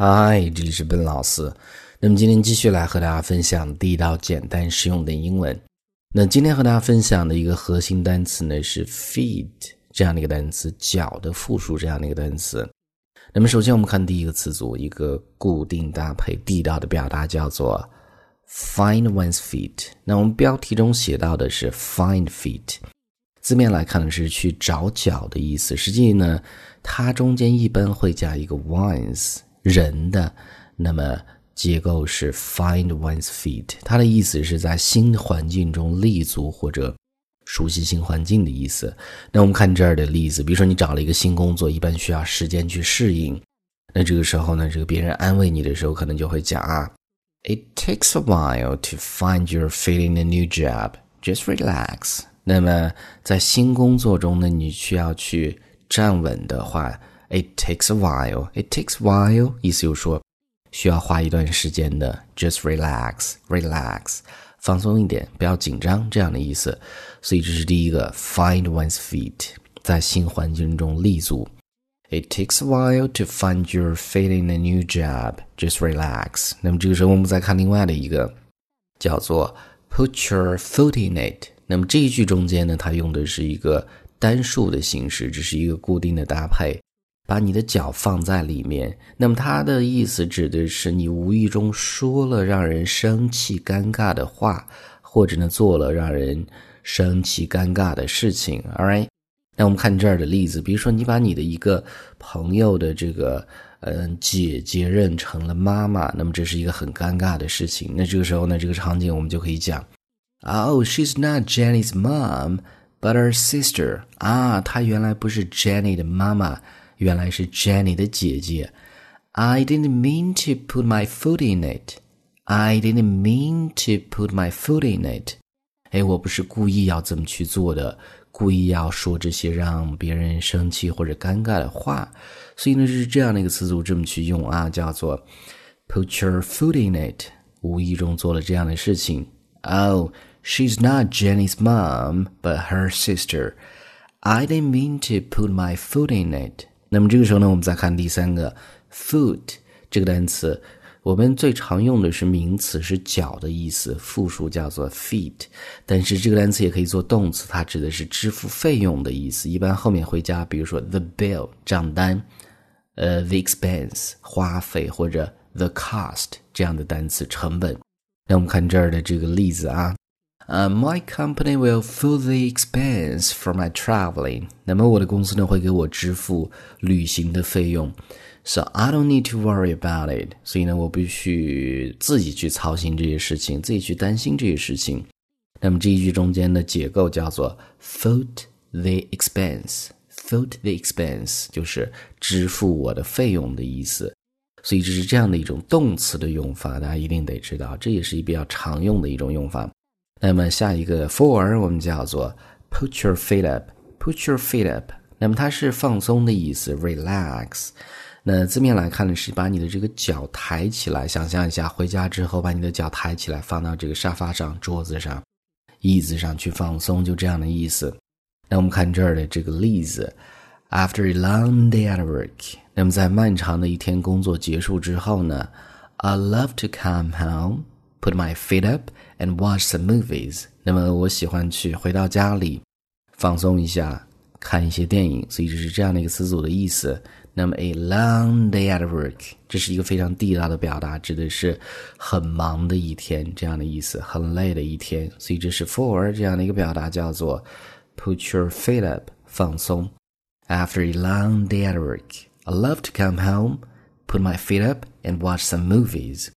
嗨，这里是笨老师。那么今天继续来和大家分享地道、简单、实用的英文。那今天和大家分享的一个核心单词呢是 feet 这样的一个单词，脚的复数这样的一个单词。那么首先我们看第一个词组，一个固定搭配地道的表达叫做 find one's feet。那我们标题中写到的是 find feet，字面来看呢是去找脚的意思。实际呢，它中间一般会加一个 one's。人的那么结构是 find one's feet，它的意思是在新环境中立足或者熟悉新环境的意思。那我们看这儿的例子，比如说你找了一个新工作，一般需要时间去适应。那这个时候呢，这个别人安慰你的时候，可能就会讲啊，It takes a while to find your feet in a new job. Just relax。那么在新工作中呢，你需要去站稳的话。It takes a while. It takes a while，意思就是说需要花一段时间的。Just relax, relax，放松一点，不要紧张，这样的意思。所以这是第一个，find one's feet，在新环境中立足。It takes a while to find your feet in a new job. Just relax。那么这个时候我们再看另外的一个，叫做 put your foot in it。那么这一句中间呢，它用的是一个单数的形式，这是一个固定的搭配。把你的脚放在里面，那么它的意思指的是你无意中说了让人生气、尴尬的话，或者呢做了让人生气、尴尬的事情。All right，那我们看这儿的例子，比如说你把你的一个朋友的这个嗯姐姐认成了妈妈，那么这是一个很尴尬的事情。那这个时候呢，这个场景我们就可以讲，Oh, she's not Jenny's mom, but her sister。啊，她原来不是 Jenny 的妈妈。原来是 Jenny 的姐姐。I didn't mean to put my foot in it. I didn't mean to put my foot in it. 哎，我不是故意要这么去做的，故意要说这些让别人生气或者尴尬的话。所以呢，是这样的一个词组这么去用啊，叫做 put your foot in it，无意中做了这样的事情。Oh, she's not Jenny's mom, but her sister. I didn't mean to put my foot in it. 那么这个时候呢，我们再看第三个 foot 这个单词，我们最常用的是名词，是脚的意思，复数叫做 feet。但是这个单词也可以做动词，它指的是支付费用的意思，一般后面会加，比如说 the bill 账单，呃 the expense 花费或者 the cost 这样的单词成本。那我们看这儿的这个例子啊。呃，My company will fill the expense for my traveling。那么我的公司呢会给我支付旅行的费用，So I don't need to worry about it。所以呢，我必须自己去操心这些事情，自己去担心这些事情。那么这一句中间的结构叫做 foot the expense。foot the expense 就是支付我的费用的意思。所以这是这样的一种动词的用法，大家一定得知道，这也是比较常用的一种用法。那么下一个 for 我们叫做 put your feet up，put your feet up。那么它是放松的意思，relax。那字面来看呢，是把你的这个脚抬起来。想象一下，回家之后把你的脚抬起来，放到这个沙发上、桌子上、椅子上去放松，就这样的意思。那我们看这儿的这个例子，After a long day at work，那么在漫长的一天工作结束之后呢，I love to come home。Put my feet up and watch some movies。那么我喜欢去回到家里放松一下，看一些电影。所以这是这样的一个词组的意思。那么 a long day at work，这是一个非常地道的表达，指的是很忙的一天这样的意思，很累的一天。所以这是 for 这样的一个表达，叫做 put your feet up，放松。After a long day at work, I love to come home, put my feet up, and watch some movies.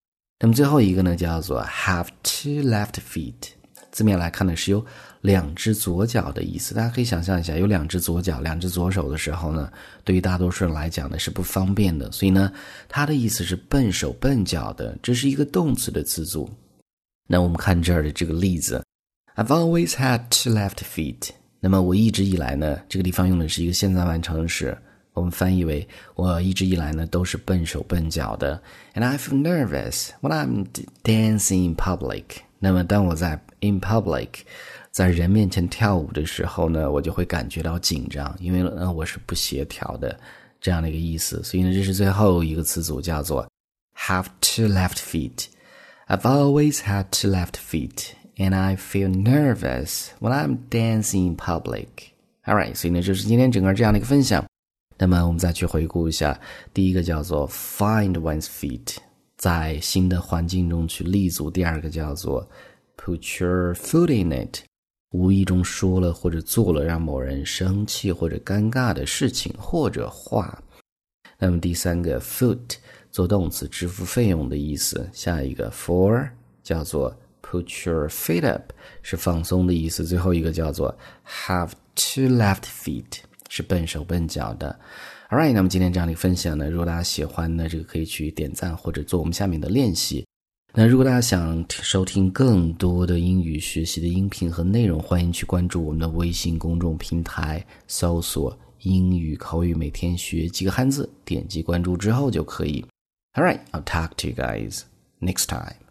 那么最后一个呢，叫做 have two left feet，字面来看呢是有两只左脚的意思。大家可以想象一下，有两只左脚、两只左手的时候呢，对于大多数人来讲呢是不方便的。所以呢，它的意思是笨手笨脚的，这是一个动词的词组。那我们看这儿的这个例子，I've always had two left feet。那么我一直以来呢，这个地方用的是一个现在完成时。我们翻译为我一直以来呢都是笨手笨脚的，and I feel nervous when I'm dancing in public。那么当我在 in public，在人面前跳舞的时候呢，我就会感觉到紧张，因为呢我是不协调的， 这样的一个意思。所以呢，这是最后一个词组，叫做 have two left feet。I've always had two left feet, and I feel nervous when I'm dancing in public. Alright，所以呢，就是今天整个这样的一个分享。 那么我们再去回顾一下，第一个叫做 find one's feet，在新的环境中去立足；第二个叫做 put your foot in it，无意中说了或者做了让某人生气或者尴尬的事情或者话。那么第三个 foot 做动词，支付费用的意思。下一个 for 叫做 put your feet up，是放松的意思。最后一个叫做 have two left feet。是笨手笨脚的，All right，那么今天这样的分享呢，如果大家喜欢呢，这个可以去点赞或者做我们下面的练习。那如果大家想收听更多的英语学习的音频和内容，欢迎去关注我们的微信公众平台，搜索“英语口语每天学几个汉字”，点击关注之后就可以。All right，I'll talk to you guys next time.